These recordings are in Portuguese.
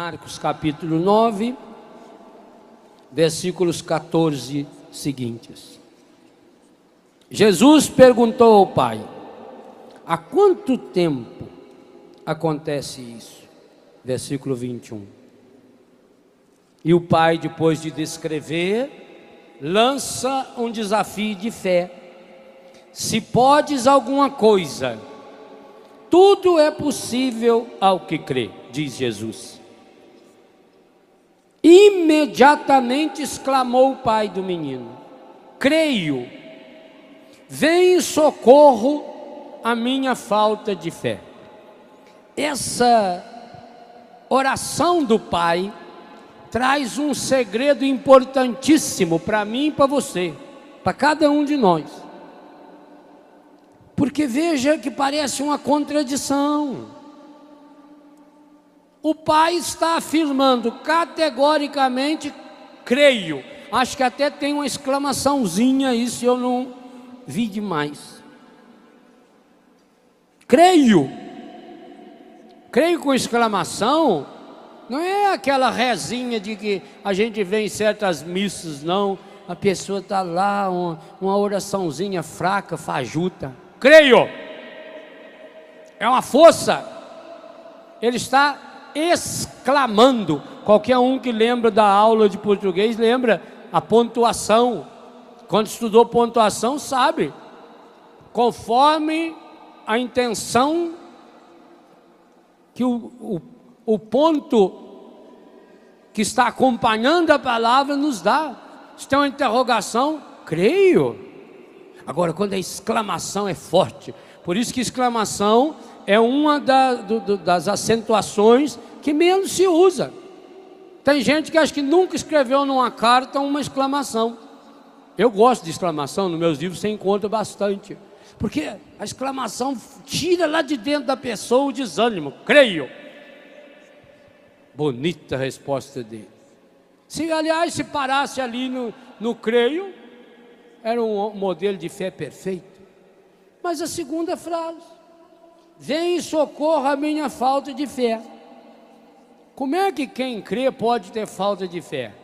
Marcos capítulo 9, versículos 14 seguintes. Jesus perguntou ao Pai: Há quanto tempo acontece isso? Versículo 21. E o Pai, depois de descrever, lança um desafio de fé. Se podes alguma coisa, tudo é possível ao que crê, diz Jesus. Imediatamente exclamou o pai do menino: Creio, vem em socorro a minha falta de fé. Essa oração do pai traz um segredo importantíssimo para mim e para você, para cada um de nós. Porque veja que parece uma contradição. O pai está afirmando categoricamente, creio. Acho que até tem uma exclamaçãozinha, isso eu não vi demais. Creio. Creio com exclamação, não é aquela rezinha de que a gente vê em certas missas, não. A pessoa está lá, uma, uma oraçãozinha fraca, fajuta creio. É uma força. Ele está exclamando. Qualquer um que lembra da aula de português lembra a pontuação. Quando estudou pontuação, sabe. Conforme a intenção que o, o, o ponto que está acompanhando a palavra nos dá. Se tem uma interrogação, creio. Agora, quando a exclamação é forte, por isso que exclamação é uma da, do, do, das acentuações que menos se usa. Tem gente que acha que nunca escreveu numa carta uma exclamação. Eu gosto de exclamação, nos meus livros você encontra bastante. Porque a exclamação tira lá de dentro da pessoa o desânimo. Creio. Bonita a resposta dele. Se, aliás, se parasse ali no, no creio, era um modelo de fé perfeito. Mas a segunda frase: Vem e socorra a minha falta de fé. Como é que quem crê pode ter falta de fé?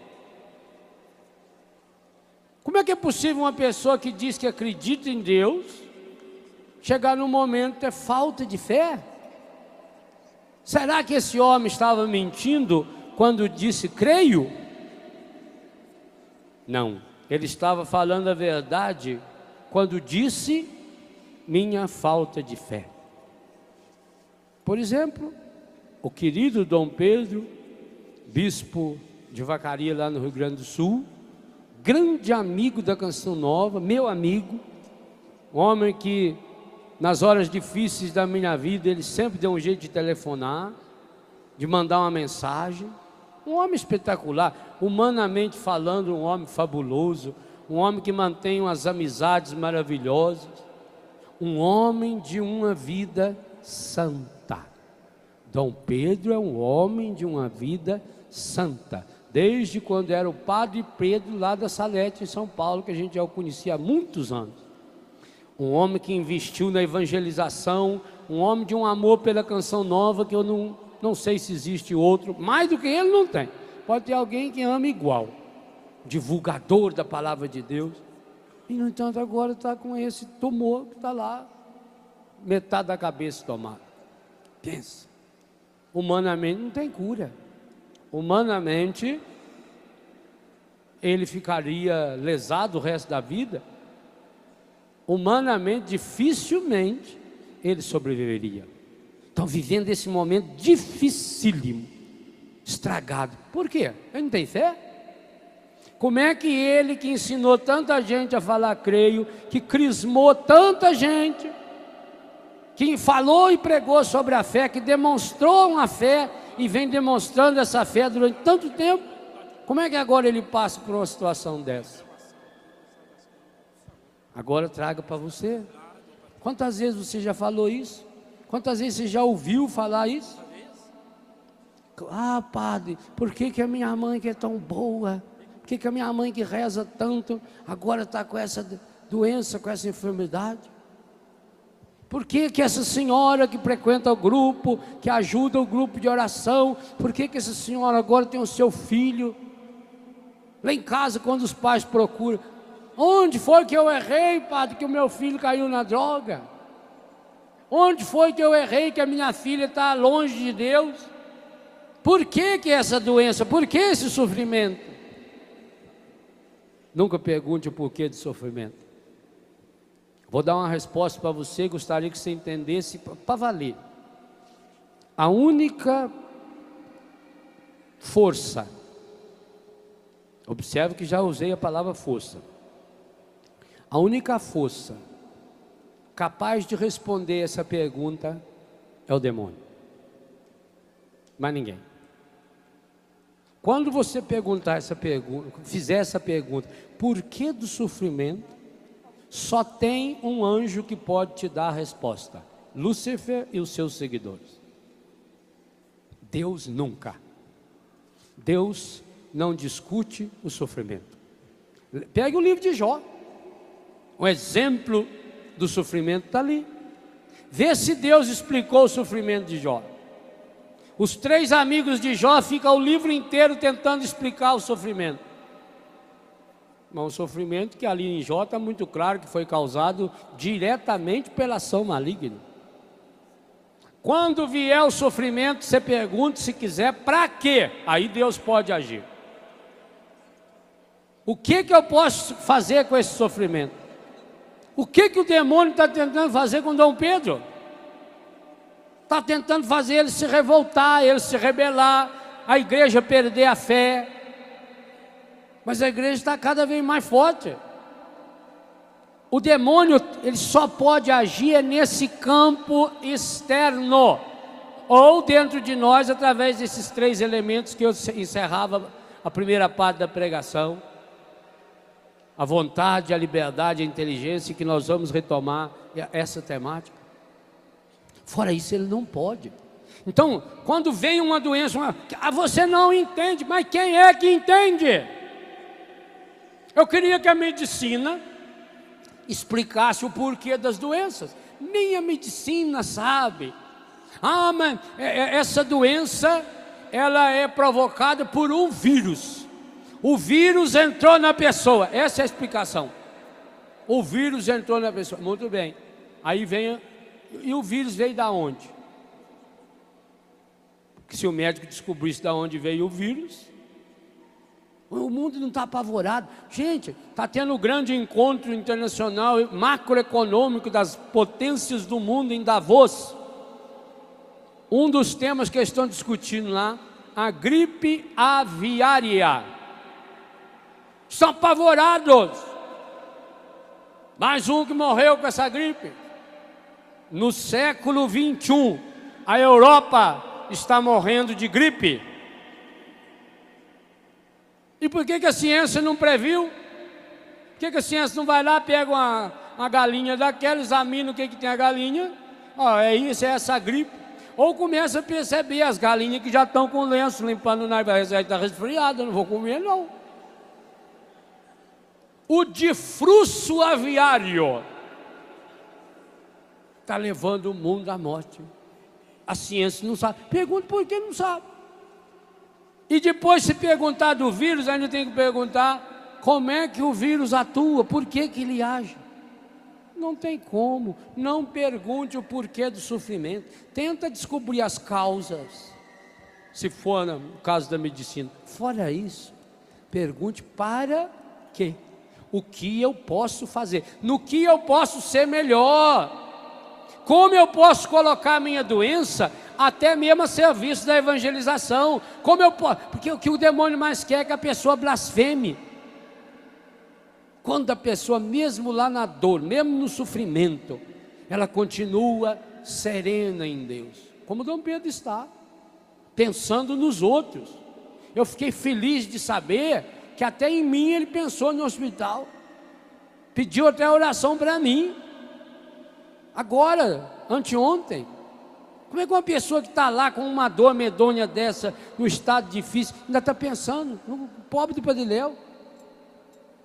Como é que é possível uma pessoa que diz que acredita em Deus chegar num momento ter falta de fé? Será que esse homem estava mentindo quando disse creio? Não. Ele estava falando a verdade quando disse minha falta de fé. Por exemplo, o querido Dom Pedro, bispo de Vacaria lá no Rio Grande do Sul, grande amigo da Canção Nova, meu amigo, homem que nas horas difíceis da minha vida ele sempre deu um jeito de telefonar, de mandar uma mensagem. Um homem espetacular, humanamente falando, um homem fabuloso, um homem que mantém umas amizades maravilhosas, um homem de uma vida santa. Dom Pedro é um homem de uma vida santa, desde quando era o padre Pedro lá da Salete, em São Paulo, que a gente já o conhecia há muitos anos. Um homem que investiu na evangelização, um homem de um amor pela canção nova que eu não não sei se existe outro, mais do que ele não tem. Pode ter alguém que ama igual, divulgador da palavra de Deus. E no entanto agora está com esse tumor que está lá, metade da cabeça tomada. Pensa. Humanamente não tem cura. Humanamente ele ficaria lesado o resto da vida. Humanamente, dificilmente ele sobreviveria estão vivendo esse momento dificílimo, estragado. Por quê? Ele não tem fé? Como é que ele que ensinou tanta gente a falar creio, que crismou tanta gente, que falou e pregou sobre a fé, que demonstrou uma fé e vem demonstrando essa fé durante tanto tempo, como é que agora ele passa por uma situação dessa? Agora traga para você. Quantas vezes você já falou isso? Quantas vezes você já ouviu falar isso? Ah, padre, por que, que a minha mãe que é tão boa? Por que, que a minha mãe que reza tanto agora está com essa doença, com essa enfermidade? Por que, que essa senhora que frequenta o grupo, que ajuda o grupo de oração, por que, que essa senhora agora tem o seu filho? Lá em casa, quando os pais procuram, onde foi que eu errei, padre, que o meu filho caiu na droga? Onde foi que eu errei que a minha filha está longe de Deus? Por que, que essa doença? Por que esse sofrimento? Nunca pergunte o porquê do sofrimento. Vou dar uma resposta para você, gostaria que você entendesse para valer. A única força, observe que já usei a palavra força. A única força capaz de responder essa pergunta é o demônio. Mas ninguém. Quando você perguntar essa pergunta, fizer essa pergunta, por que do sofrimento? Só tem um anjo que pode te dar a resposta: Lúcifer e os seus seguidores. Deus nunca. Deus não discute o sofrimento. Pegue o livro de Jó. Um exemplo do sofrimento está ali. Vê se Deus explicou o sofrimento de Jó. Os três amigos de Jó ficam o livro inteiro tentando explicar o sofrimento. Mas um sofrimento que ali em Jó está muito claro que foi causado diretamente pela ação maligna. Quando vier o sofrimento, você pergunta se quiser, para quê? Aí Deus pode agir. O que, que eu posso fazer com esse sofrimento? O que, que o demônio está tentando fazer com Dom Pedro? Está tentando fazer ele se revoltar, ele se rebelar, a igreja perder a fé, mas a igreja está cada vez mais forte. O demônio, ele só pode agir nesse campo externo, ou dentro de nós, através desses três elementos que eu encerrava a primeira parte da pregação: a vontade, a liberdade, a inteligência, que nós vamos retomar essa temática. Fora isso, ele não pode. Então, quando vem uma doença, uma, ah, você não entende, mas quem é que entende? Eu queria que a medicina explicasse o porquê das doenças. Nem a medicina sabe. Ah, mas é, é, essa doença ela é provocada por um vírus. O vírus entrou na pessoa. Essa é a explicação. O vírus entrou na pessoa. Muito bem. Aí vem e o vírus veio da onde? Porque se o médico descobrisse da onde veio o vírus, o mundo não está apavorado. Gente, está tendo um grande encontro internacional macroeconômico das potências do mundo em Davos. Um dos temas que estão discutindo lá, a gripe aviária. Estão apavorados. Mais um que morreu com essa gripe. No século 21, a Europa está morrendo de gripe. E por que, que a ciência não previu? Por que, que a ciência não vai lá, pega uma, uma galinha daquela, examina o que, que tem a galinha? Ó, é isso, é essa gripe. Ou começa a perceber as galinhas que já estão com lenço limpando o nariz, está resfriada, não vou comer não. O difruço aviário está levando o mundo à morte. A ciência não sabe. Pergunta por que não sabe. E depois, se perguntar do vírus, ainda tem que perguntar como é que o vírus atua, por que, que ele age. Não tem como. Não pergunte o porquê do sofrimento. Tenta descobrir as causas, se for no caso da medicina. Fora isso, pergunte para quê? O que eu posso fazer? No que eu posso ser melhor? Como eu posso colocar a minha doença até mesmo a serviço da evangelização? Como eu posso? Porque o que o demônio mais quer é que a pessoa blasfeme. Quando a pessoa, mesmo lá na dor, mesmo no sofrimento, ela continua serena em Deus, como Dom Pedro está, pensando nos outros. Eu fiquei feliz de saber que até em mim ele pensou no hospital, pediu até oração para mim. Agora, anteontem. Como é que uma pessoa que está lá com uma dor medonha dessa, no estado difícil, ainda está pensando no pobre do Padre Léo?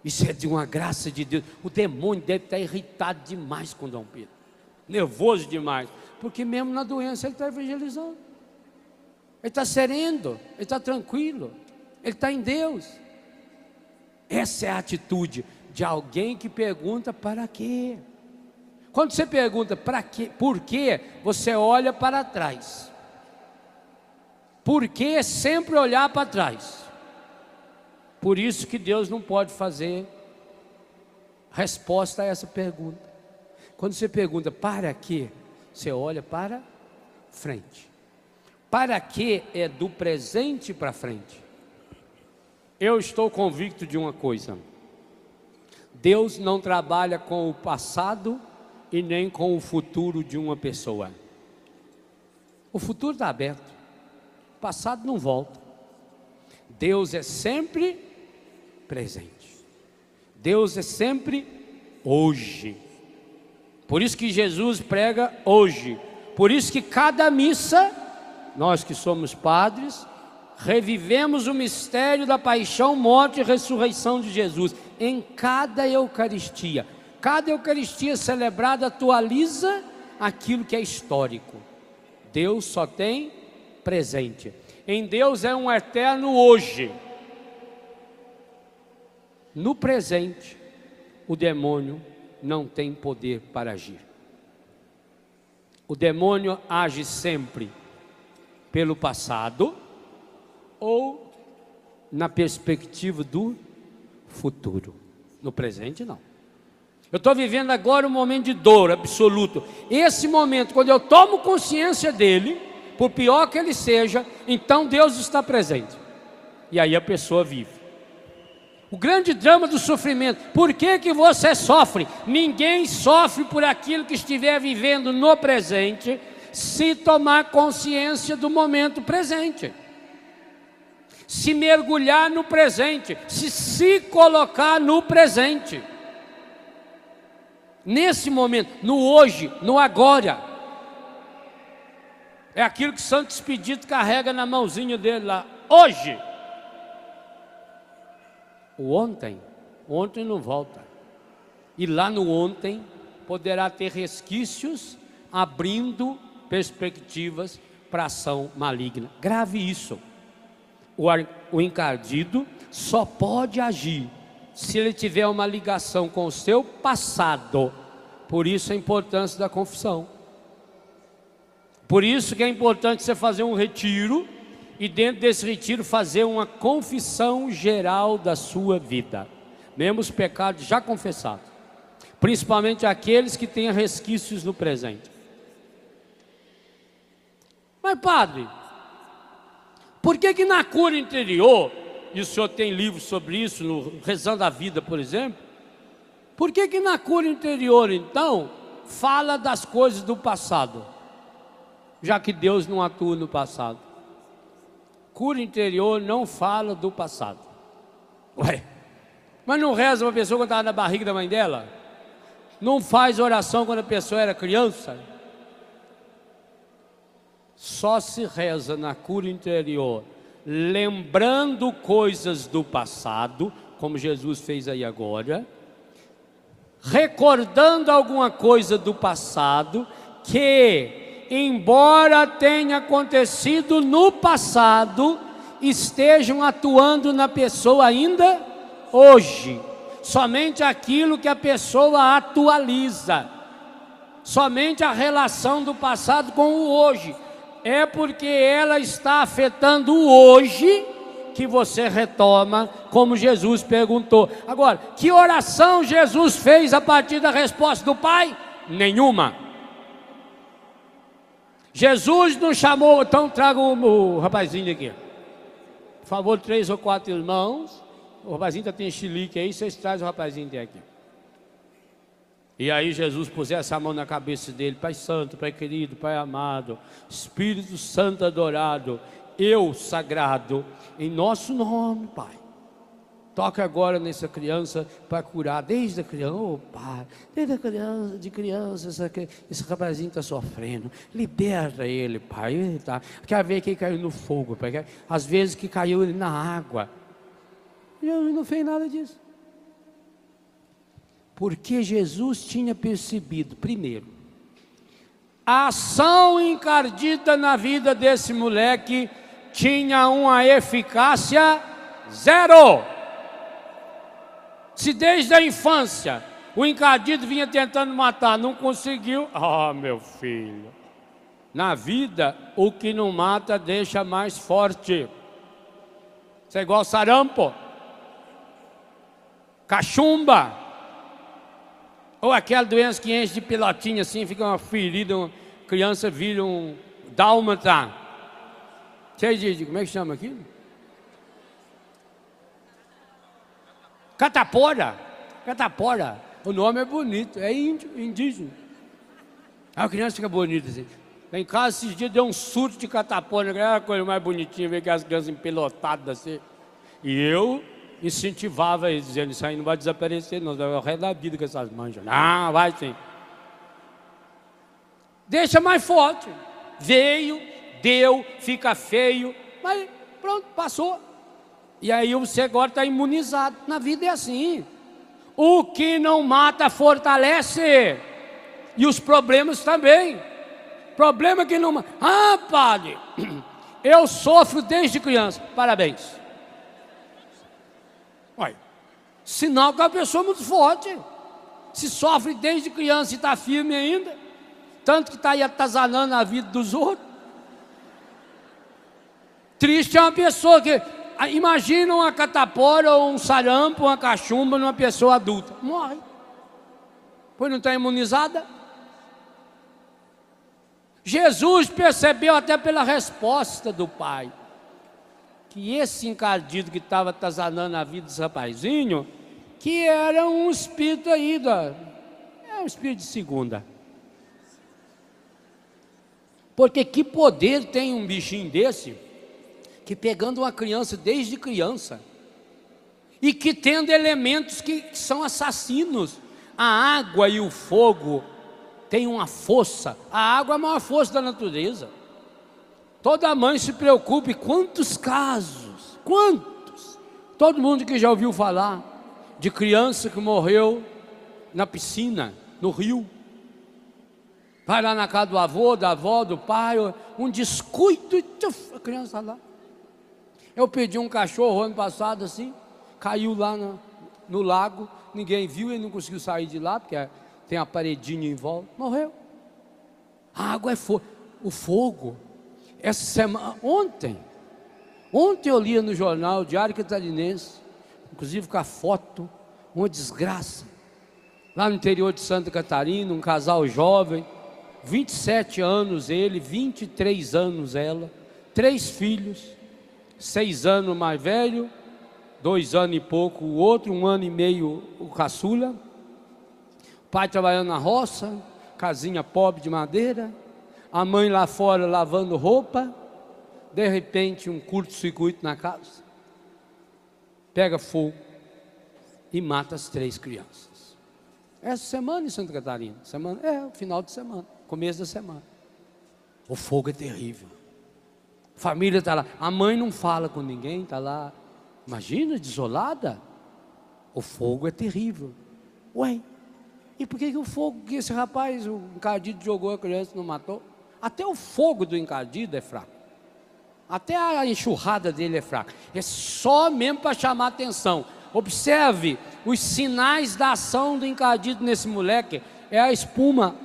Isso é de uma graça de Deus. O demônio deve estar irritado demais com Dom Pedro. nervoso demais, porque mesmo na doença ele está evangelizando. Ele está sereno, ele está tranquilo, ele está em Deus. Essa é a atitude de alguém que pergunta para quê? Quando você pergunta para quê, por quê, você olha para trás. Por que sempre olhar para trás? Por isso que Deus não pode fazer resposta a essa pergunta. Quando você pergunta para quê, você olha para frente. Para quê é do presente para frente. Eu estou convicto de uma coisa: Deus não trabalha com o passado e nem com o futuro de uma pessoa. O futuro está aberto, o passado não volta. Deus é sempre presente. Deus é sempre hoje. Por isso que Jesus prega hoje. Por isso que cada missa, nós que somos padres, revivemos o mistério da paixão, morte e ressurreição de Jesus em cada Eucaristia. Cada Eucaristia celebrada atualiza aquilo que é histórico. Deus só tem presente. Em Deus é um eterno hoje. No presente, o demônio não tem poder para agir. O demônio age sempre pelo passado ou na perspectiva do futuro. No presente, não. Eu estou vivendo agora um momento de dor absoluto. Esse momento, quando eu tomo consciência dele, por pior que ele seja, então Deus está presente. E aí a pessoa vive. O grande drama do sofrimento. Por que, que você sofre? Ninguém sofre por aquilo que estiver vivendo no presente, se tomar consciência do momento presente. Se mergulhar no presente, se se colocar no presente. Nesse momento, no hoje, no agora. É aquilo que Santo Expedito carrega na mãozinha dele lá. Hoje o ontem, ontem não volta. E lá no ontem poderá ter resquícios abrindo perspectivas para ação maligna. Grave isso. O, o encardido só pode agir se ele tiver uma ligação com o seu passado. Por isso a importância da confissão. Por isso que é importante você fazer um retiro e dentro desse retiro fazer uma confissão geral da sua vida, mesmo os pecados já confessados, principalmente aqueles que têm resquícios no presente. Mas padre, por que que na cura interior, e o senhor tem livros sobre isso, no Rezando a Vida, por exemplo, por que que na cura interior, então, fala das coisas do passado, já que Deus não atua no passado? cura interior não fala do passado. Ué, mas não reza uma pessoa quando estava na barriga da mãe dela? Não faz oração quando a pessoa era criança? Só se reza na cura interior, lembrando coisas do passado, como Jesus fez aí agora, recordando alguma coisa do passado que embora tenha acontecido no passado, estejam atuando na pessoa ainda hoje. Somente aquilo que a pessoa atualiza, somente a relação do passado com o hoje. É porque ela está afetando o hoje que você retoma, como Jesus perguntou. Agora, que oração Jesus fez a partir da resposta do Pai? Nenhuma. Jesus nos chamou, então traga o, o rapazinho aqui. Por favor, três ou quatro irmãos. O rapazinho está tem chilique aí, vocês trazem o rapazinho aqui. E aí Jesus pusesse a mão na cabeça dele, Pai Santo, Pai querido, Pai amado, Espírito Santo adorado, eu sagrado, em nosso nome, Pai. Toca agora nessa criança para curar, desde a criança, oh pai, desde a criança, de criança, essa, esse rapazinho está sofrendo, liberta ele, pai. Ele tá, quer ver que caiu no fogo, pai. Às vezes que caiu ele na água. Jesus não fez nada disso. Porque Jesus tinha percebido, primeiro, A ação encardida na vida desse moleque tinha uma eficácia zero. Se desde a infância o encardido vinha tentando matar, não conseguiu, ah, oh, meu filho. Na vida, o que não mata deixa mais forte. Você é igual sarampo, cachumba, ou aquela doença que enche de pilotinha assim, fica uma ferida, uma criança vira um dálmata. De, como é que chama aquilo? Catapora. Catapora. O nome é bonito, é índio, indígena. A criança fica bonita assim. Lá em casa esses dias deu um surto de catapora, era a coisa mais bonitinha, ver que as crianças empelotadas assim. E eu incentivava eles, dizendo, isso aí não vai desaparecer, não, vai o resto da vida com essas manchas. Não, vai sim. Deixa mais forte. Veio, deu, fica feio, mas pronto, passou. E aí você agora está imunizado. Na vida é assim. O que não mata fortalece. E os problemas também. Problema que não mata. Ah, padre, eu sofro desde criança. Parabéns. Olha, sinal que é uma pessoa muito forte. Se sofre desde criança e está firme ainda. Tanto que está aí atazanando a vida dos outros. Triste é uma pessoa que. Imagina uma catapora ou um sarampo, uma cachumba numa pessoa adulta. Morre. Pois não está imunizada? Jesus percebeu até pela resposta do pai que esse encardido que estava atazanando a vida desse rapazinho, que era um espírito aí, da, é um espírito de segunda. Porque que poder tem um bichinho desse, que pegando uma criança desde criança, e que tendo elementos que, são assassinos, a água e o fogo têm uma força, a água é a maior força da natureza. Toda mãe se preocupe, quantos casos, quantos? Todo mundo que já ouviu falar de criança que morreu na piscina, no rio. Vai lá na casa do avô, da avó, do pai, um descuido tchuf, a criança lá. Eu pedi um cachorro ano passado assim, caiu lá no, no lago, ninguém viu, ele não conseguiu sair de lá, porque tem a paredinha em volta, morreu. A água é fogo, o fogo essa semana, ontem, ontem eu lia no jornal Diário Catarinense, inclusive com a foto, uma desgraça. Lá no interior de Santa Catarina, um casal jovem, 27 anos ele, 23 anos ela, três filhos, seis anos mais velho, dois anos e pouco o outro, um ano e meio o caçula. pai trabalhando na roça, casinha pobre de madeira, a mãe lá fora lavando roupa, de repente um curto-circuito na casa, pega fogo e mata as três crianças. Essa semana em Santa Catarina, semana, é o final de semana, começo da semana. O fogo é terrível. Família está lá, a mãe não fala com ninguém, está lá. Imagina, desolada. O fogo é terrível. Ué, e por que, que o fogo que esse rapaz, o encardido, jogou a criança não matou? Até o fogo do encardido é fraco. Até a enxurrada dele é fraca. É só mesmo para chamar atenção. Observe os sinais da ação do encardido nesse moleque. É a espuma.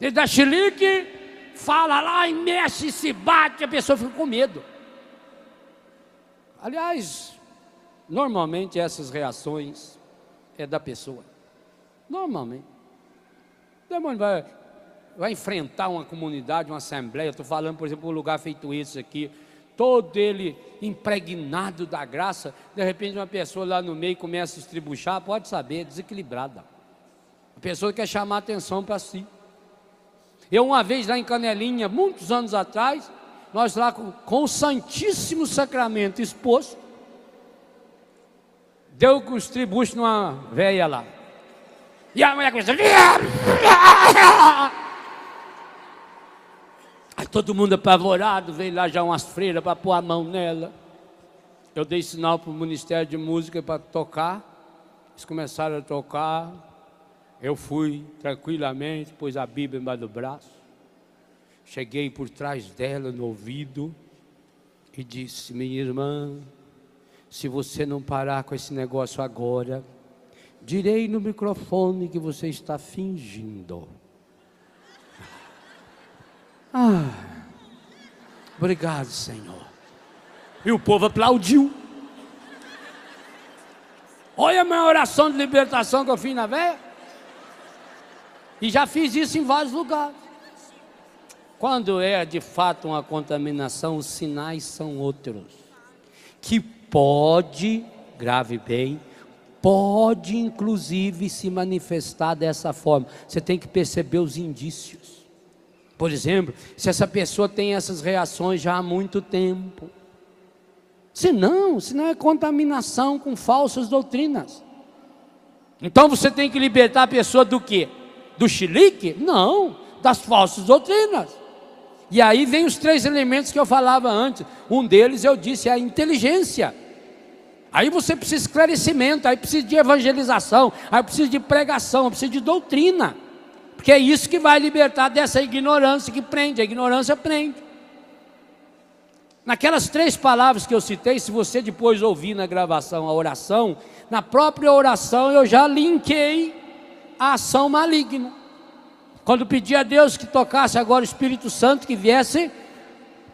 Ele dá chilique, fala lá e mexe, se bate, a pessoa fica com medo. Aliás, normalmente essas reações é da pessoa. Normalmente. O demônio vai, vai enfrentar uma comunidade, uma assembleia, estou falando, por exemplo, um lugar feito esse aqui, todo ele impregnado da graça, de repente uma pessoa lá no meio começa a estribuchar, pode saber, desequilibrada. A pessoa quer chamar atenção para si. Eu uma vez lá em Canelinha, muitos anos atrás, nós lá com, com o Santíssimo Sacramento exposto, deu os tributos numa velha lá. E a mulher começou. Aí todo mundo apavorado, veio lá já umas freiras para pôr a mão nela. Eu dei sinal para o Ministério de Música para tocar. Eles começaram a tocar. Eu fui tranquilamente, pus a Bíblia embaixo do braço, cheguei por trás dela no ouvido e disse: Minha irmã, se você não parar com esse negócio agora, direi no microfone que você está fingindo. Ah, obrigado, Senhor. E o povo aplaudiu. Olha a minha oração de libertação que eu fiz na véia. E já fiz isso em vários lugares. Quando é de fato uma contaminação, os sinais são outros. Que pode, grave bem, pode inclusive se manifestar dessa forma. Você tem que perceber os indícios. Por exemplo, se essa pessoa tem essas reações já há muito tempo. Se não, se não é contaminação com falsas doutrinas. Então você tem que libertar a pessoa do quê? Do chilique? Não, das falsas doutrinas. E aí vem os três elementos que eu falava antes. Um deles eu disse é a inteligência. Aí você precisa de esclarecimento, aí precisa de evangelização, aí precisa de pregação, precisa de doutrina. Porque é isso que vai libertar dessa ignorância que prende. A ignorância prende. Naquelas três palavras que eu citei, se você depois ouvir na gravação a oração, na própria oração eu já linkei a ação maligna. Quando pedi a Deus que tocasse agora o Espírito Santo que viesse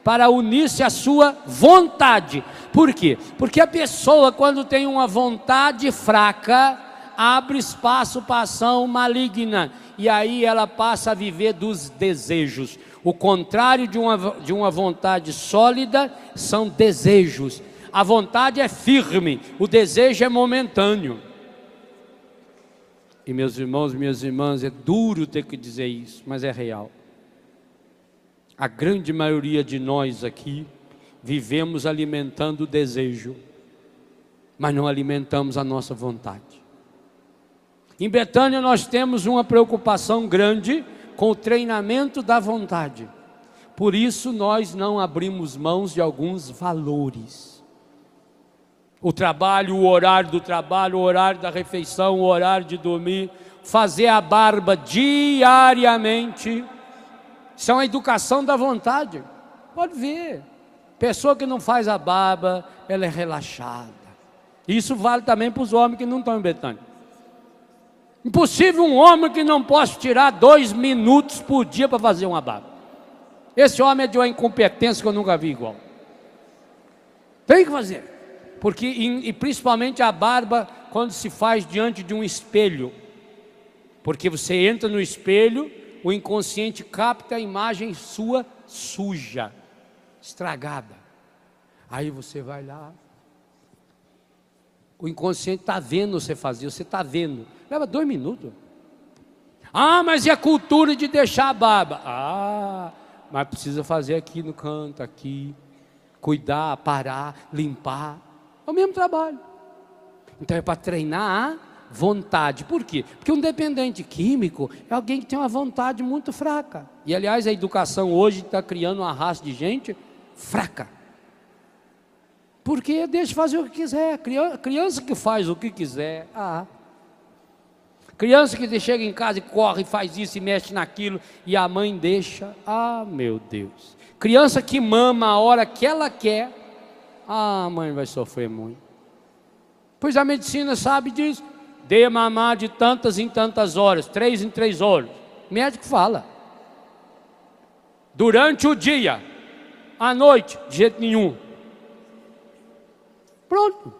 para unir-se à sua vontade. Por quê? Porque a pessoa, quando tem uma vontade fraca, abre espaço para ação maligna. E aí ela passa a viver dos desejos. O contrário de uma, de uma vontade sólida são desejos. A vontade é firme, o desejo é momentâneo. E meus irmãos, minhas irmãs, é duro ter que dizer isso, mas é real. A grande maioria de nós aqui vivemos alimentando o desejo, mas não alimentamos a nossa vontade. Em Betânia nós temos uma preocupação grande com o treinamento da vontade. Por isso nós não abrimos mãos de alguns valores. O trabalho, o horário do trabalho, o horário da refeição, o horário de dormir, fazer a barba diariamente. Isso é uma educação da vontade. Pode ver. Pessoa que não faz a barba, ela é relaxada. Isso vale também para os homens que não estão em Betânia. Impossível um homem que não possa tirar dois minutos por dia para fazer uma barba. Esse homem é de uma incompetência que eu nunca vi igual. Tem que fazer. Porque, e principalmente a barba, quando se faz diante de um espelho. Porque você entra no espelho, o inconsciente capta a imagem sua suja, estragada. Aí você vai lá. O inconsciente está vendo você fazer, você está vendo. Leva dois minutos. Ah, mas e a cultura de deixar a barba? Ah, mas precisa fazer aqui no canto, aqui. Cuidar, parar, limpar. É o mesmo trabalho. Então é para treinar a vontade. Por quê? Porque um dependente químico é alguém que tem uma vontade muito fraca. E aliás, a educação hoje está criando uma raça de gente fraca. Porque deixa fazer o que quiser. Criança que faz o que quiser. Ah. Criança que chega em casa e corre, faz isso e mexe naquilo, e a mãe deixa. Ah, meu Deus. Criança que mama a hora que ela quer. Ah, a mãe vai sofrer muito. Pois a medicina sabe disso. Dê mamar de tantas em tantas horas, três em três horas. O médico fala. Durante o dia, à noite, de jeito nenhum. Pronto.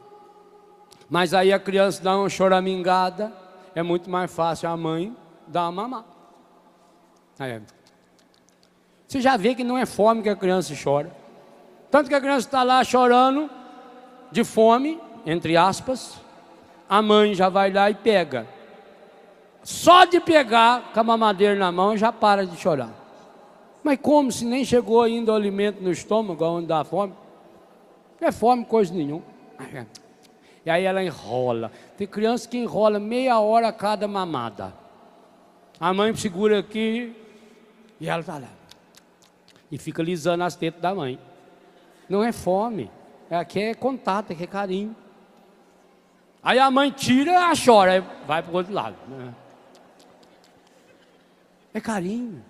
Mas aí a criança dá uma choramingada é muito mais fácil a mãe dar uma mamar. É. Você já vê que não é fome que a criança chora. Tanto que a criança está lá chorando de fome, entre aspas, a mãe já vai lá e pega. Só de pegar com a mamadeira na mão já para de chorar. Mas como se nem chegou ainda o alimento no estômago, onde dá fome? Não é fome coisa nenhuma. E aí ela enrola. Tem criança que enrola meia hora a cada mamada. A mãe segura aqui e ela está lá. E fica lisando as tetas da mãe. Não é fome. É aqui é contato, aqui é carinho. Aí a mãe tira, ela chora, vai para o outro lado. Né? É carinho.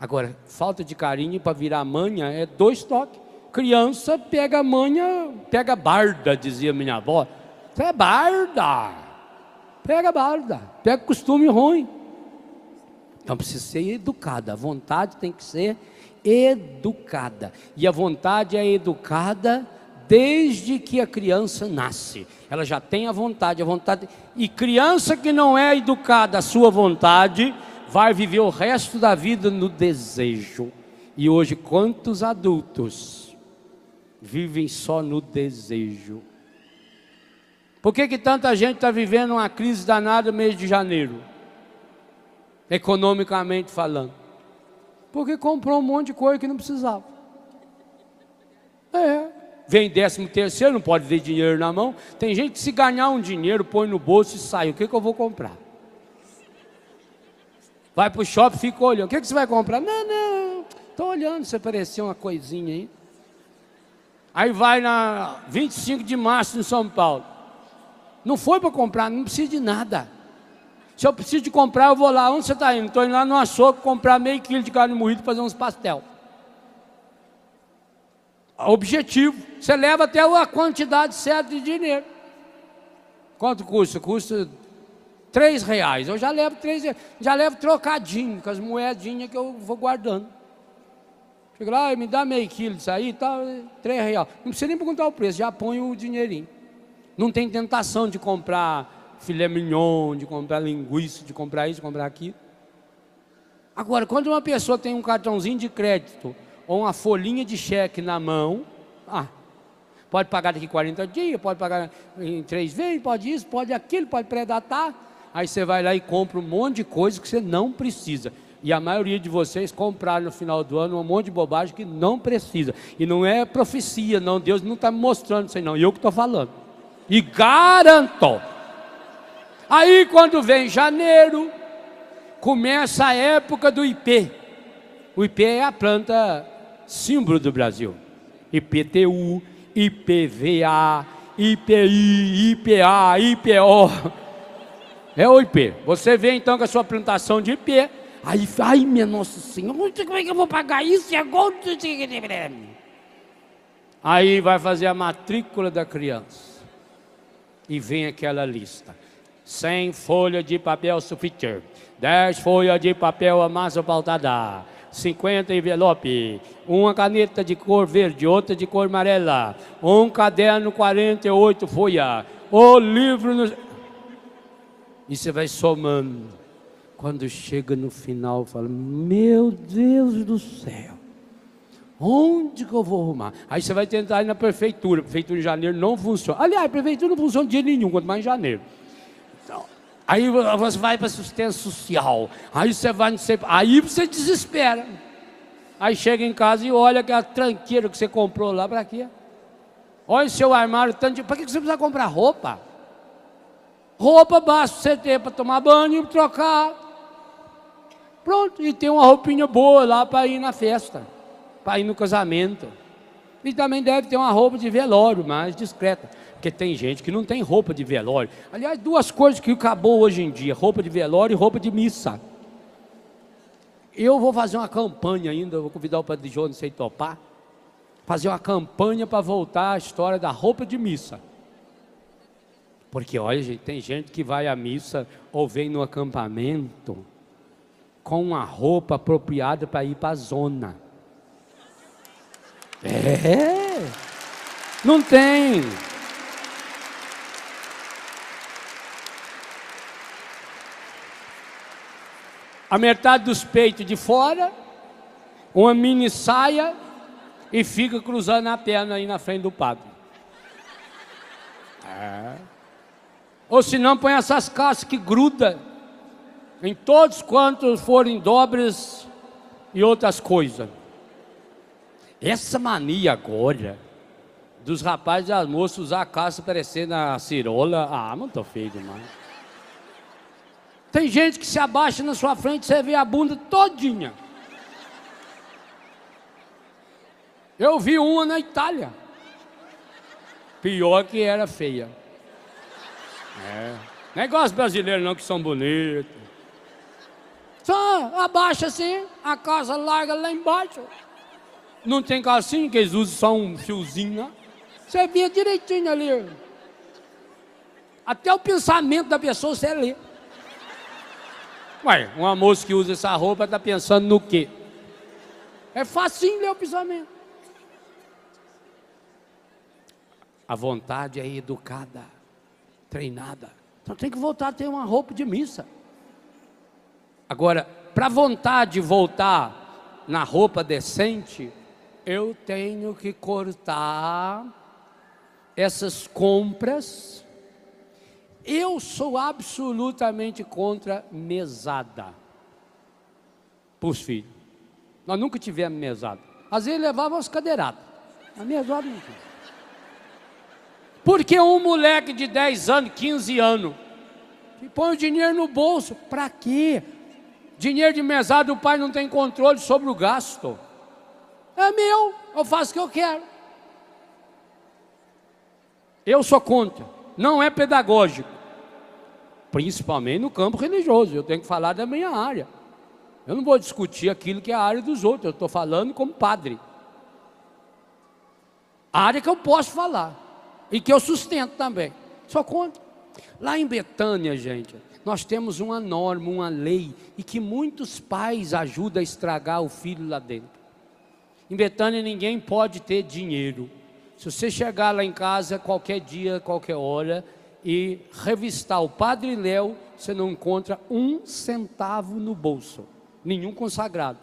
Agora, falta de carinho para virar manha é dois toques. Criança pega manha, pega barda, dizia minha avó. Você é barda. Pega barda, pega costume ruim. Então precisa ser educada. A vontade tem que ser educada. E a vontade é educada desde que a criança nasce. Ela já tem a vontade, a vontade. E criança que não é educada à sua vontade, vai viver o resto da vida no desejo. E hoje, quantos adultos vivem só no desejo? Por que, que tanta gente está vivendo uma crise danada no mês de janeiro? Economicamente falando. Porque comprou um monte de coisa que não precisava. É vem décimo terceiro, não pode ter dinheiro na mão. Tem gente que se ganhar um dinheiro, põe no bolso e sai. O que, que eu vou comprar? Vai para o shopping, fica olhando. O que, que você vai comprar? Não, não, estou olhando se apareceu uma coisinha aí. Aí vai na 25 de março em São Paulo. Não foi para comprar, não precisa de nada. Se eu preciso de comprar, eu vou lá. Onde você está indo? Estou indo lá no açougue comprar meio quilo de carne moída para fazer uns pastel objetivo. Você leva até a quantidade certa de dinheiro. Quanto custa? Custa três reais. Eu já levo três. Já levo trocadinho com as moedinhas que eu vou guardando. Chega lá, me dá meio quilo disso aí, tá, três reais. Não precisa nem perguntar o preço, já põe o dinheirinho. Não tem tentação de comprar filé mignon, de comprar linguiça, de comprar isso, de comprar aquilo. Agora, quando uma pessoa tem um cartãozinho de crédito ou uma folhinha de cheque na mão, ah, pode pagar daqui 40 dias, pode pagar em três vezes, pode isso, pode aquilo, pode predatar. Aí você vai lá e compra um monte de coisa que você não precisa. E a maioria de vocês compraram no final do ano um monte de bobagem que não precisa. E não é profecia, não. Deus não está me mostrando isso aí, não. Eu que estou falando. E garanto. Aí quando vem janeiro, começa a época do IP. O IP é a planta símbolo do Brasil. IPTU, IPVA, IPI, IPA, IPO. É o IP. Você vê então com a sua plantação de IP, aí, ai minha Nossa Senhora, como é que eu vou pagar isso e agora? Aí vai fazer a matrícula da criança. E vem aquela lista. 100 folhas de papel sulfite, 10 folhas de papel amassa pautada, 50 envelope, uma caneta de cor verde, outra de cor amarela, um caderno 48 folha, o livro no... e você vai somando. Quando chega no final, fala: Meu Deus do céu, onde que eu vou arrumar? Aí você vai tentar ir na prefeitura. A prefeitura em janeiro não funciona. Aliás, a prefeitura não funciona dia nenhum, quanto mais em janeiro. Aí você vai para assistência social. Aí você vai, aí você desespera. Aí chega em casa e olha aquela tranqueira que você comprou lá para quê? Olha o seu armário, tanto de... para que você precisa comprar roupa? Roupa basta você ter para tomar banho e trocar. Pronto, e tem uma roupinha boa lá para ir na festa, para ir no casamento. E também deve ter uma roupa de velório mais discreta. Porque tem gente que não tem roupa de velório. Aliás, duas coisas que acabou hoje em dia: roupa de velório e roupa de missa. Eu vou fazer uma campanha ainda, vou convidar o Padre João, não sei topar, fazer uma campanha para voltar à história da roupa de missa. Porque, olha, gente, tem gente que vai à missa ou vem no acampamento com uma roupa apropriada para ir para a zona. É, não tem. A metade dos peitos de fora, uma mini saia e fica cruzando a perna aí na frente do padre. É. Ou se não, põe essas calças que gruda em todos quantos forem dobres e outras coisas. Essa mania agora dos rapazes e das moças usar a calça parecendo a cirola, ah, não tô feio demais. Tem gente que se abaixa na sua frente, você vê a bunda todinha. Eu vi uma na Itália. Pior que era feia. É. Negócio brasileiro não que são bonitos. Só abaixa assim, a casa larga lá embaixo. Não tem calcinha, que eles usam só um fiozinho, né? Você via direitinho ali. Até o pensamento da pessoa você lê. Ué, uma moça que usa essa roupa está pensando no quê? É facinho ler o pensamento. A vontade é educada, treinada. Então tem que voltar a ter uma roupa de missa. Agora, para a vontade voltar na roupa decente, eu tenho que cortar essas compras. Eu sou absolutamente contra mesada para os filhos. Nós nunca tivemos mesada. Às vezes levava as cadeiradas. A mesada não tinha. Porque um moleque de 10 anos, 15 anos, que põe o dinheiro no bolso, para quê? Dinheiro de mesada, o pai não tem controle sobre o gasto. É meu, eu faço o que eu quero. Eu sou contra, não é pedagógico, principalmente no campo religioso. Eu tenho que falar da minha área. Eu não vou discutir aquilo que é a área dos outros, eu estou falando como padre. A área que eu posso falar e que eu sustento também. Sou contra. Lá em Betânia, gente, nós temos uma norma, uma lei, e que muitos pais ajudam a estragar o filho lá dentro. Em Betânia ninguém pode ter dinheiro. Se você chegar lá em casa qualquer dia, qualquer hora, e revistar o Padre Léo, você não encontra um centavo no bolso, nenhum consagrado.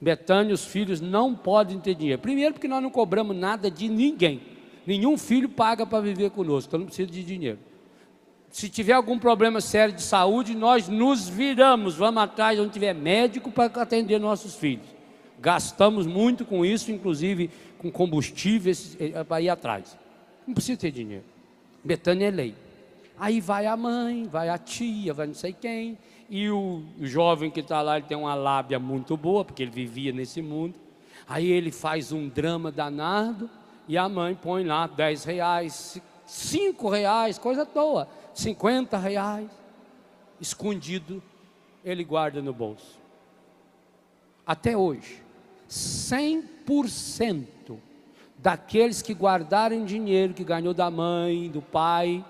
Betânia, os filhos não podem ter dinheiro. Primeiro, porque nós não cobramos nada de ninguém. Nenhum filho paga para viver conosco, então não precisa de dinheiro se tiver algum problema sério de saúde, nós nos viramos, vamos atrás onde tiver médico para atender nossos filhos. Gastamos muito com isso, inclusive com combustíveis eh, para ir atrás. Não precisa ter dinheiro. Betânia é lei. Aí vai a mãe, vai a tia, vai não sei quem, e o jovem que está lá, ele tem uma lábia muito boa, porque ele vivia nesse mundo. Aí ele faz um drama danado, e a mãe põe lá 10 reais, 5 reais, coisa à toa 50 reais, escondido, ele guarda no bolso. Até hoje, 100% daqueles que guardaram dinheiro que ganhou da mãe, do pai,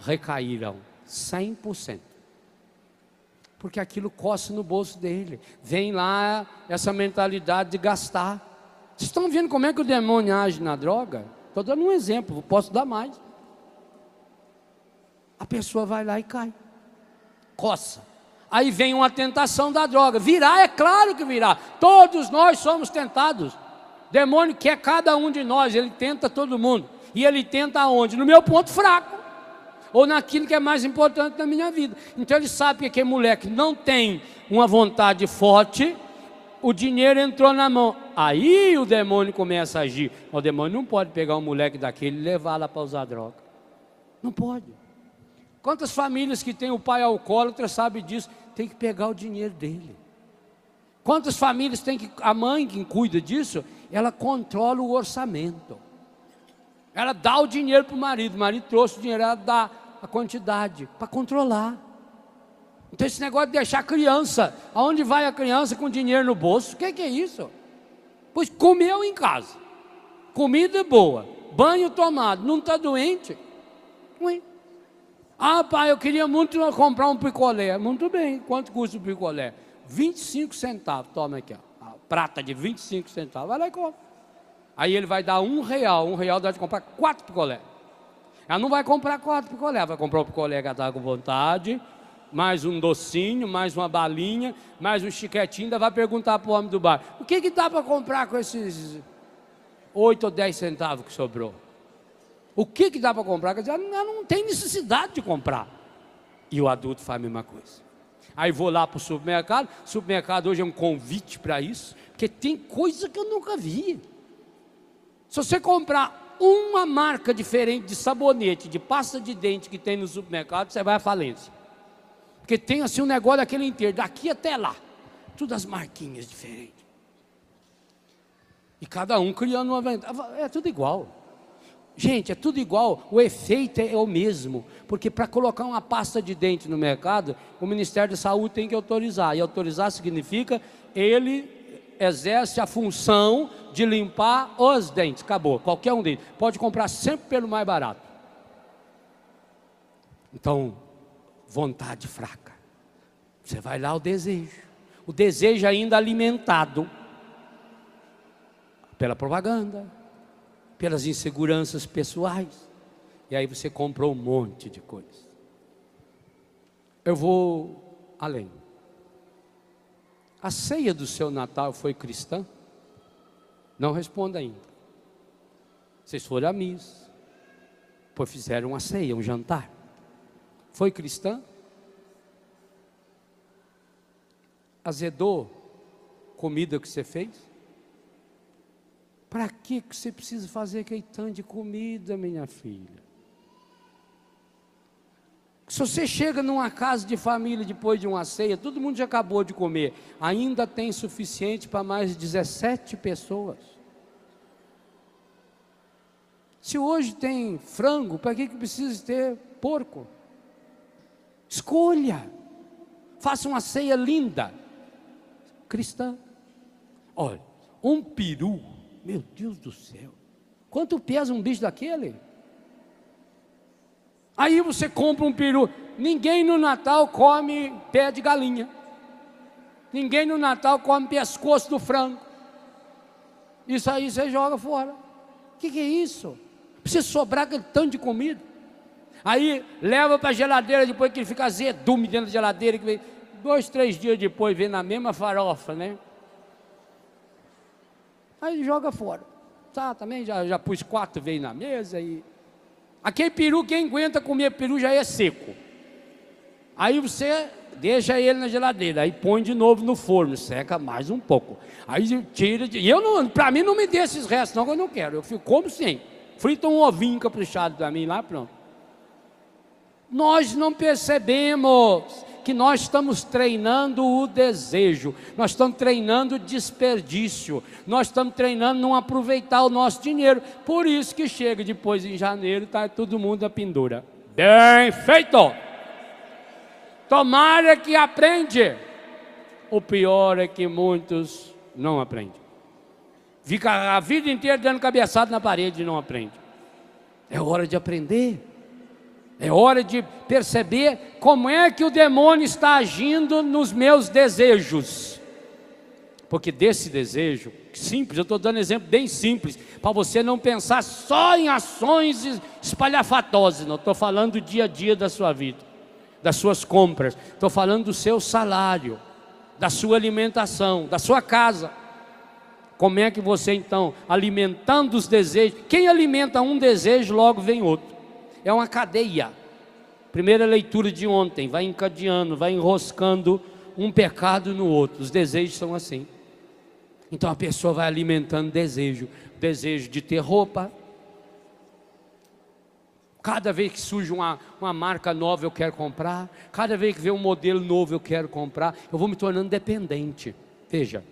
recaíram. 100%. Porque aquilo coça no bolso dele. Vem lá essa mentalidade de gastar. Vocês estão vendo como é que o demônio age na droga? Estou dando um exemplo, posso dar mais a pessoa vai lá e cai. Coça. Aí vem uma tentação da droga. Virá, é claro que virá. Todos nós somos tentados. Demônio quer cada um de nós, ele tenta todo mundo. E ele tenta aonde? No meu ponto fraco. Ou naquilo que é mais importante na minha vida. Então ele sabe que aquele moleque não tem uma vontade forte, o dinheiro entrou na mão. Aí o demônio começa a agir. O demônio não pode pegar um moleque daquele e levar lá para usar droga. Não pode. Quantas famílias que têm o pai alcoólatra sabe disso? Tem que pegar o dinheiro dele. Quantas famílias tem que a mãe que cuida disso, ela controla o orçamento. Ela dá o dinheiro para o marido, o marido trouxe o dinheiro, ela dá a quantidade para controlar. Então esse negócio de deixar a criança, aonde vai a criança com dinheiro no bolso? O que, que é isso? Pois comeu em casa, comida boa, banho tomado, não está doente? Não ah, pai, eu queria muito comprar um picolé. Muito bem, quanto custa o picolé? 25 centavos. Toma aqui, ó. Prata de 25 centavos. Vai lá e compra. Aí ele vai dar um real. Um real dá de comprar quatro picolé. Ela não vai comprar quatro picolé, vai comprar o picolé que ela está com vontade, mais um docinho, mais uma balinha, mais um chiquetinho, ainda vai perguntar para o homem do bar: o que, que dá para comprar com esses oito ou dez centavos que sobrou? O que, que dá para comprar? Ela não tem necessidade de comprar. E o adulto faz a mesma coisa. Aí vou lá para o supermercado. Supermercado hoje é um convite para isso, porque tem coisa que eu nunca vi. Se você comprar uma marca diferente de sabonete, de pasta de dente que tem no supermercado, você vai à falência. Porque tem assim um negócio daquele inteiro, daqui até lá. Tudo as marquinhas diferentes. E cada um criando uma venda. É tudo igual. Gente, é tudo igual, o efeito é o mesmo, porque para colocar uma pasta de dente no mercado, o Ministério da Saúde tem que autorizar, e autorizar significa ele exerce a função de limpar os dentes, acabou, qualquer um deles, pode comprar sempre pelo mais barato. Então, vontade fraca, você vai lá o desejo, o desejo ainda alimentado pela propaganda, pelas inseguranças pessoais. E aí você comprou um monte de coisas. Eu vou além. A ceia do seu Natal foi cristã? Não responda ainda. Vocês foram à missa, pois fizeram uma ceia, um jantar. Foi cristã? Azedou comida que você fez? Para que você precisa fazer aquele de comida, minha filha? Se você chega numa casa de família depois de uma ceia, todo mundo já acabou de comer, ainda tem suficiente para mais 17 pessoas. Se hoje tem frango, para que, que precisa ter porco? Escolha, faça uma ceia linda, cristã. Olha, um peru meu Deus do céu. Quanto pesa um bicho daquele? Aí você compra um peru. Ninguém no Natal come pé de galinha. Ninguém no Natal come pescoço do frango. Isso aí você joga fora. O que, que, é isso? Precisa sobrar aquele tanto de comida. Aí leva para a geladeira depois que ele fica azedume dentro da geladeira. Que vem, dois, três dias depois vem na mesma farofa, né? Aí joga fora. Tá, também já, já pus quatro vezes na mesa e. Aquele peru, quem aguenta comer peru já é seco. Aí você deixa ele na geladeira, aí põe de novo no forno, seca mais um pouco. Aí tira. E eu não, para mim não me dê esses restos, não, eu não quero. Eu fico como sem. Frita um ovinho caprichado para mim lá, pronto. Nós não percebemos que nós estamos treinando o desejo, nós estamos treinando o desperdício, nós estamos treinando não aproveitar o nosso dinheiro. Por isso que chega depois em janeiro, está todo mundo a pendura. Bem feito! Tomara que aprende. O pior é que muitos não aprendem. Fica a vida inteira dando cabeçada na parede e não aprende. É hora de aprender. É hora de perceber como é que o demônio está agindo nos meus desejos. Porque desse desejo, simples, eu estou dando exemplo bem simples, para você não pensar só em ações espalhafatosas, não estou falando do dia a dia da sua vida, das suas compras, estou falando do seu salário, da sua alimentação, da sua casa. Como é que você então, alimentando os desejos, quem alimenta um desejo, logo vem outro é uma cadeia. Primeira leitura de ontem, vai encadeando, vai enroscando um pecado no outro. Os desejos são assim. Então a pessoa vai alimentando desejo, desejo de ter roupa. Cada vez que surge uma, uma marca nova eu quero comprar, cada vez que vem um modelo novo eu quero comprar, eu vou me tornando dependente. Veja,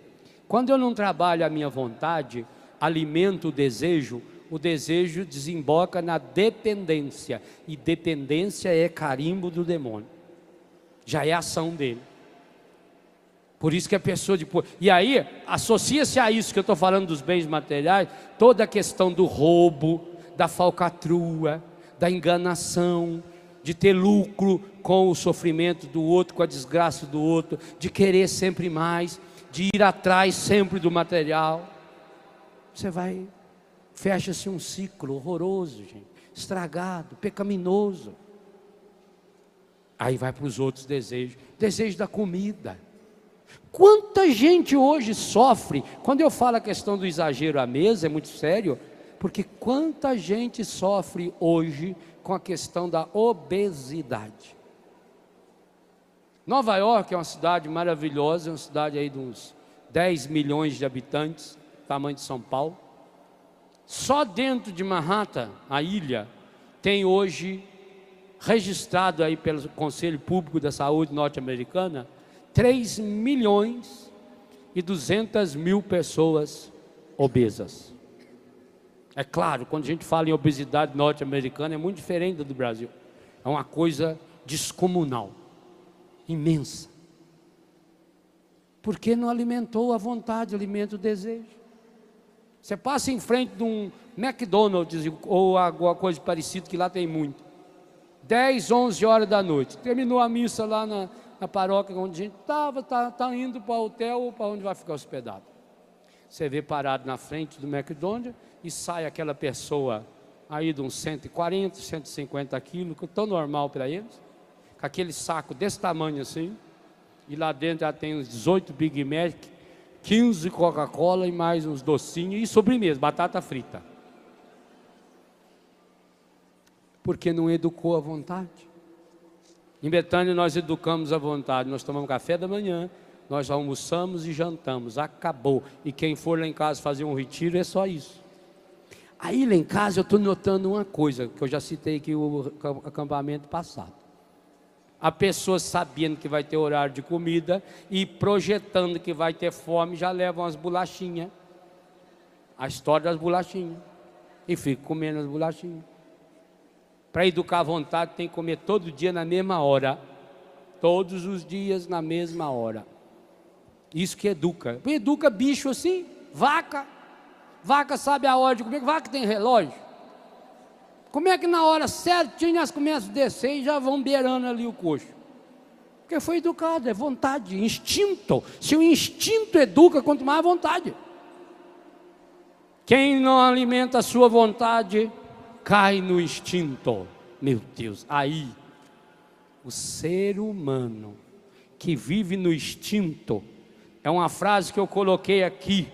quando eu não trabalho a minha vontade, alimento o desejo, o desejo desemboca na dependência, e dependência é carimbo do demônio, já é ação dele. Por isso que a pessoa depois. E aí, associa-se a isso que eu estou falando dos bens materiais, toda a questão do roubo, da falcatrua, da enganação, de ter lucro com o sofrimento do outro, com a desgraça do outro, de querer sempre mais, de ir atrás sempre do material. Você vai Fecha-se um ciclo horroroso, gente, estragado, pecaminoso. Aí vai para os outros desejos, desejo da comida. Quanta gente hoje sofre, quando eu falo a questão do exagero à mesa, é muito sério, porque quanta gente sofre hoje com a questão da obesidade. Nova York é uma cidade maravilhosa, é uma cidade aí de uns 10 milhões de habitantes, tamanho de São Paulo. Só dentro de Manhattan, a ilha, tem hoje registrado aí pelo Conselho Público da Saúde norte-americana 3 milhões e 200 mil pessoas obesas. É claro, quando a gente fala em obesidade norte-americana, é muito diferente do Brasil. É uma coisa descomunal, imensa. Porque não alimentou a vontade, alimenta o desejo. Você passa em frente de um McDonald's ou alguma coisa parecida, que lá tem muito. 10, 11 horas da noite. Terminou a missa lá na, na paróquia onde a gente estava, está tá indo para o hotel ou para onde vai ficar hospedado. Você vê parado na frente do McDonald's e sai aquela pessoa aí de uns 140, 150 quilos, tão normal para eles, com aquele saco desse tamanho assim, e lá dentro já tem uns 18 Big Mac, 15 Coca-Cola e mais uns docinhos e sobremesa, batata frita. Porque não educou a vontade. Em Betânia nós educamos a vontade, nós tomamos café da manhã, nós almoçamos e jantamos, acabou. E quem for lá em casa fazer um retiro é só isso. Aí lá em casa eu estou notando uma coisa, que eu já citei aqui o acampamento passado. A pessoa sabendo que vai ter horário de comida e projetando que vai ter fome, já levam as bolachinhas. A história das bolachinhas. E fica comendo as bolachinhas. Para educar a vontade, tem que comer todo dia na mesma hora. Todos os dias na mesma hora. Isso que educa. Educa bicho assim, vaca. Vaca sabe a hora de comer, vaca tem relógio. Como é que na hora certinha elas começam a descer e já vão beirando ali o coxo? Porque foi educado, é vontade, instinto. Se o instinto educa, quanto mais vontade. Quem não alimenta a sua vontade, cai no instinto. Meu Deus, aí o ser humano que vive no instinto é uma frase que eu coloquei aqui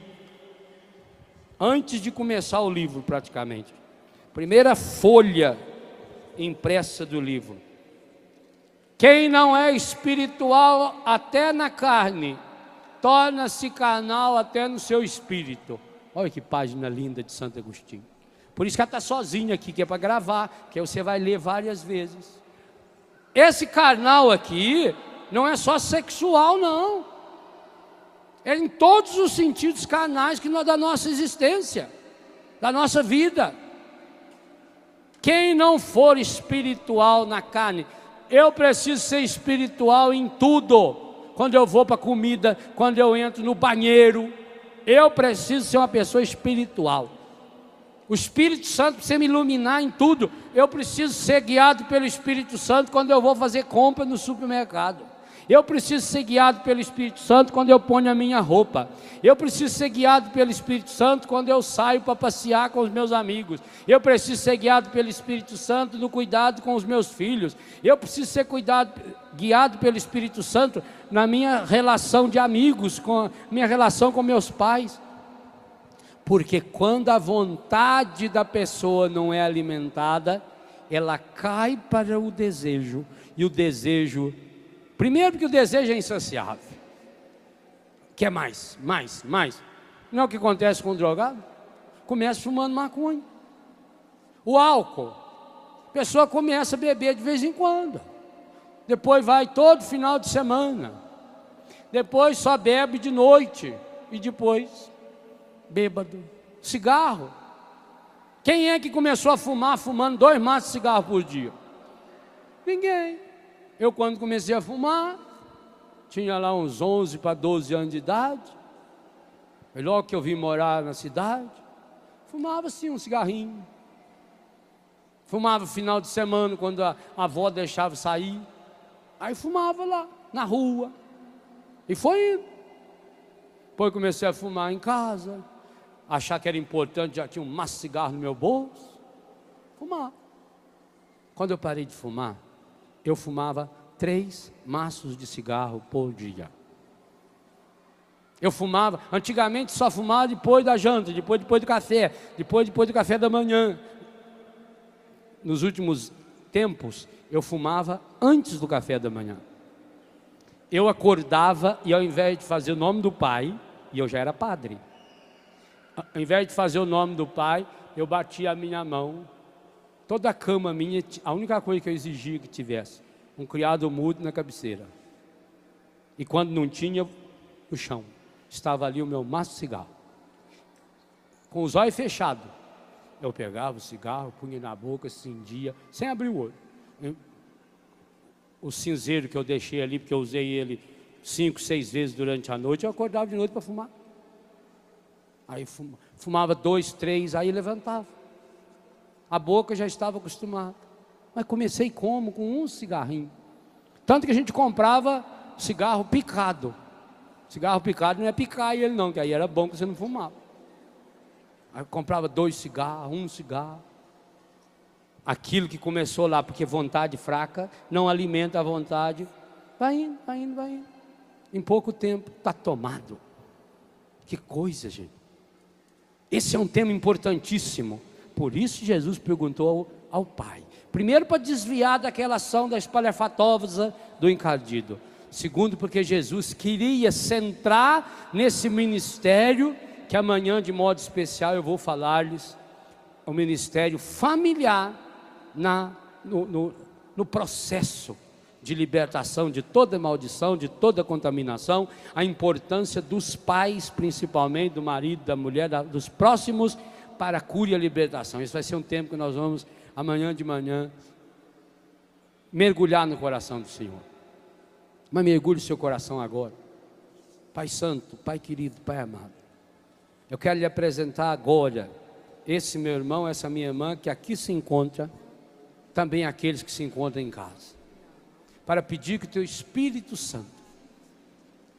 antes de começar o livro, praticamente. Primeira folha impressa do livro. Quem não é espiritual até na carne, torna-se carnal até no seu espírito. Olha que página linda de Santo Agostinho. Por isso que ela está sozinha aqui, que é para gravar, que você vai ler várias vezes. Esse carnal aqui não é só sexual, não. É em todos os sentidos carnais que nós, da nossa existência, da nossa vida. Quem não for espiritual na carne, eu preciso ser espiritual em tudo. Quando eu vou para a comida, quando eu entro no banheiro, eu preciso ser uma pessoa espiritual. O Espírito Santo precisa me iluminar em tudo. Eu preciso ser guiado pelo Espírito Santo quando eu vou fazer compra no supermercado. Eu preciso ser guiado pelo Espírito Santo quando eu ponho a minha roupa. Eu preciso ser guiado pelo Espírito Santo quando eu saio para passear com os meus amigos. Eu preciso ser guiado pelo Espírito Santo no cuidado com os meus filhos. Eu preciso ser cuidado, guiado pelo Espírito Santo na minha relação de amigos, com minha relação com meus pais. Porque quando a vontade da pessoa não é alimentada, ela cai para o desejo, e o desejo, primeiro porque o desejo é insaciável. Quer mais, mais, mais. Não é o que acontece com o drogado? Começa fumando maconha. O álcool, a pessoa começa a beber de vez em quando. Depois vai todo final de semana. Depois só bebe de noite. E depois bêbado. Cigarro. Quem é que começou a fumar fumando dois maços de cigarro por dia? Ninguém. Eu, quando comecei a fumar, tinha lá uns 11 para 12 anos de idade. E logo que eu vim morar na cidade, fumava assim um cigarrinho. Fumava final de semana, quando a, a avó deixava sair. Aí fumava lá, na rua. E foi indo. Depois comecei a fumar em casa achar que era importante, já tinha um maço de cigarro no meu bolso. Fumar. Quando eu parei de fumar, eu fumava três maços de cigarro por dia. Eu fumava, antigamente só fumava depois da janta, depois, depois do café, depois, depois do café da manhã. Nos últimos tempos, eu fumava antes do café da manhã. Eu acordava e ao invés de fazer o nome do pai, e eu já era padre, ao invés de fazer o nome do pai, eu batia a minha mão. Toda a cama minha, a única coisa que eu exigia que tivesse, um criado mudo na cabeceira. E quando não tinha, no chão. Estava ali o meu maço de cigarro. Com os olhos fechados. Eu pegava o cigarro, punha na boca, cindia, sem abrir o olho. O cinzeiro que eu deixei ali, porque eu usei ele cinco, seis vezes durante a noite, eu acordava de noite para fumar. Aí fumava dois, três, aí levantava. A boca já estava acostumada. Mas comecei como? Com um cigarrinho. Tanto que a gente comprava cigarro picado. Cigarro picado não é picar ele não, que aí era bom que você não fumava. Aí comprava dois cigarros, um cigarro. Aquilo que começou lá, porque vontade fraca não alimenta a vontade, vai indo, vai indo, vai indo. Em pouco tempo está tomado. Que coisa, gente. Esse é um tema importantíssimo. Por isso Jesus perguntou ao, ao Pai. Primeiro, para desviar daquela ação da espalhafatosa do encardido. Segundo, porque Jesus queria centrar nesse ministério, que amanhã, de modo especial, eu vou falar-lhes, o ministério familiar na, no, no, no processo de libertação de toda maldição, de toda contaminação, a importância dos pais, principalmente do marido, da mulher, da, dos próximos, para a cura e a libertação. Isso vai ser um tempo que nós vamos, amanhã de manhã, mergulhar no coração do Senhor. Mas mergulhe seu coração agora. Pai Santo, Pai querido, Pai amado. Eu quero lhe apresentar agora esse meu irmão, essa minha irmã que aqui se encontra, também aqueles que se encontram em casa para pedir que o teu Espírito Santo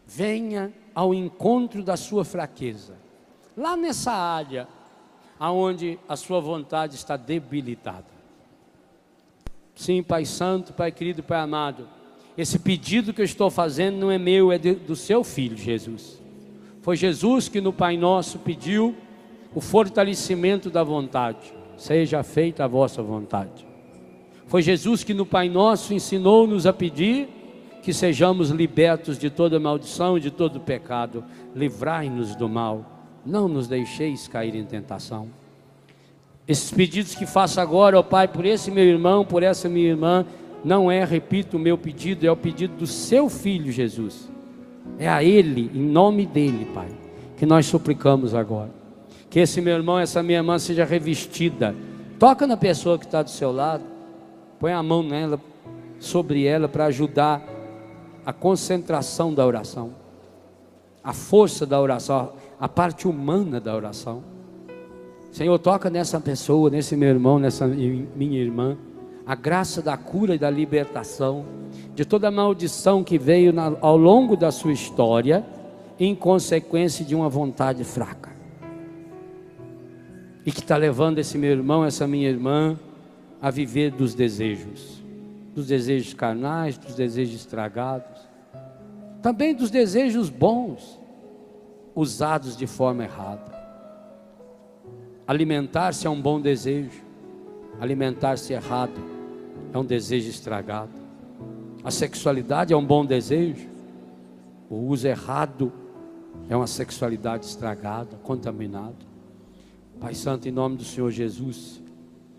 venha ao encontro da sua fraqueza. Lá nessa área aonde a sua vontade está debilitada. Sim, Pai Santo, Pai querido, Pai amado, esse pedido que eu estou fazendo não é meu, é de, do seu filho Jesus. Foi Jesus que no Pai Nosso pediu o fortalecimento da vontade. Seja feita a vossa vontade. Foi Jesus que no Pai Nosso ensinou-nos a pedir que sejamos libertos de toda maldição e de todo pecado. Livrai-nos do mal, não nos deixeis cair em tentação. Esses pedidos que faço agora, ó Pai, por esse meu irmão, por essa minha irmã, não é, repito, o meu pedido, é o pedido do seu filho Jesus. É a Ele, em nome dele, Pai, que nós suplicamos agora. Que esse meu irmão, essa minha irmã seja revestida. Toca na pessoa que está do seu lado. Põe a mão nela, sobre ela, para ajudar a concentração da oração, a força da oração, a parte humana da oração. Senhor, toca nessa pessoa, nesse meu irmão, nessa minha irmã, a graça da cura e da libertação, de toda maldição que veio na, ao longo da sua história, em consequência de uma vontade fraca. E que está levando esse meu irmão, essa minha irmã, a viver dos desejos, dos desejos carnais, dos desejos estragados, também dos desejos bons, usados de forma errada. Alimentar-se é um bom desejo, alimentar-se errado é um desejo estragado. A sexualidade é um bom desejo, o uso errado é uma sexualidade estragada, contaminada. Pai Santo, em nome do Senhor Jesus,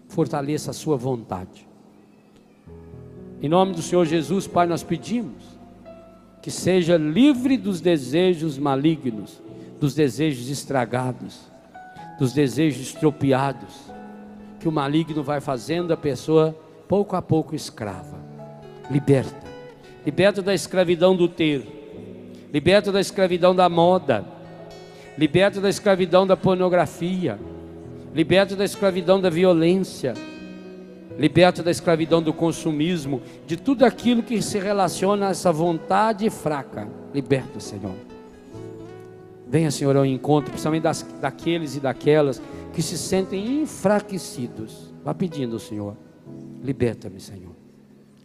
fortaleça a sua vontade. Em nome do Senhor Jesus, Pai, nós pedimos que seja livre dos desejos malignos, dos desejos estragados, dos desejos estropiados, que o maligno vai fazendo a pessoa pouco a pouco escrava. Liberta. Liberta da escravidão do ter. Liberta da escravidão da moda. Liberta da escravidão da pornografia liberto da escravidão da violência, liberto da escravidão do consumismo, de tudo aquilo que se relaciona a essa vontade fraca. Liberta, Senhor. Venha, Senhor, ao encontro, principalmente das, daqueles e daquelas que se sentem enfraquecidos. Vá pedindo, Senhor. Liberta-me, Senhor.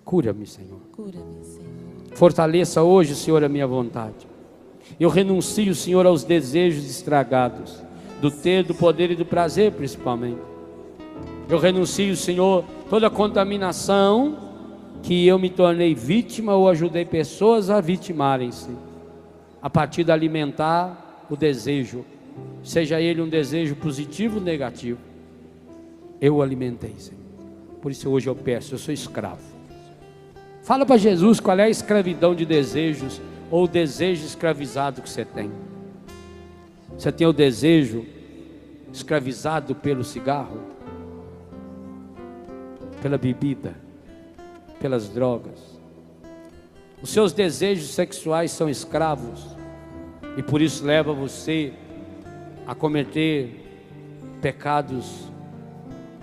Cura-me, Senhor. Cura-me, Senhor. Fortaleça hoje, Senhor, a minha vontade. Eu renuncio, Senhor, aos desejos estragados do ter, do poder e do prazer, principalmente. Eu renuncio, Senhor, toda contaminação que eu me tornei vítima ou ajudei pessoas a vitimarem-se, a partir de alimentar o desejo, seja ele um desejo positivo ou negativo. Eu o alimentei, Senhor. Por isso hoje eu peço, eu sou escravo. Fala para Jesus qual é a escravidão de desejos ou o desejo escravizado que você tem. Você tem o desejo escravizado pelo cigarro, pela bebida, pelas drogas. Os seus desejos sexuais são escravos e por isso leva você a cometer pecados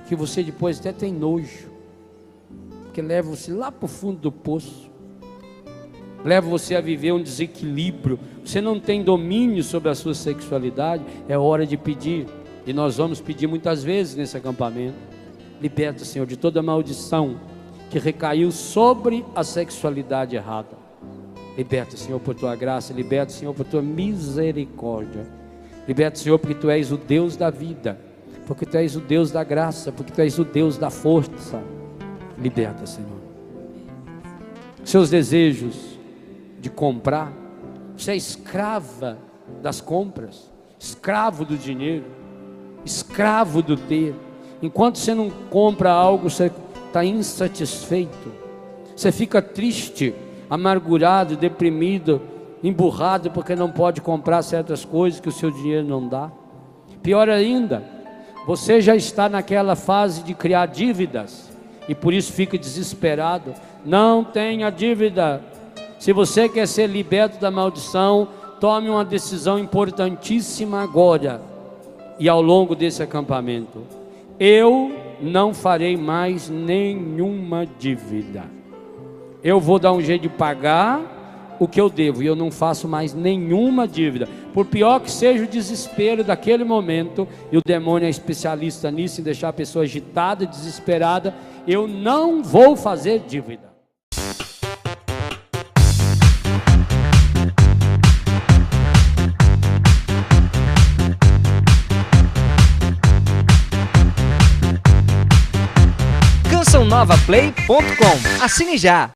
que você depois até tem nojo, que leva você lá para o fundo do poço, leva você a viver um desequilíbrio. Você não tem domínio sobre a sua sexualidade, é hora de pedir, e nós vamos pedir muitas vezes nesse acampamento. Liberta, Senhor, de toda maldição que recaiu sobre a sexualidade errada. Liberta, Senhor, por tua graça, liberta, Senhor, por tua misericórdia. Liberta, Senhor, porque tu és o Deus da vida, porque tu és o Deus da graça, porque tu és o Deus da força. Liberta, Senhor. Seus desejos de comprar, você é escrava das compras, escravo do dinheiro, escravo do ter. Enquanto você não compra algo, você está insatisfeito, você fica triste, amargurado, deprimido, emburrado porque não pode comprar certas coisas que o seu dinheiro não dá. Pior ainda, você já está naquela fase de criar dívidas e por isso fica desesperado. Não tenha dívida. Se você quer ser liberto da maldição, tome uma decisão importantíssima agora e ao longo desse acampamento. Eu não farei mais nenhuma dívida. Eu vou dar um jeito de pagar o que eu devo e eu não faço mais nenhuma dívida. Por pior que seja o desespero daquele momento, e o demônio é especialista nisso, em deixar a pessoa agitada, desesperada, eu não vou fazer dívida. cançãonovaplay.com. Assine já!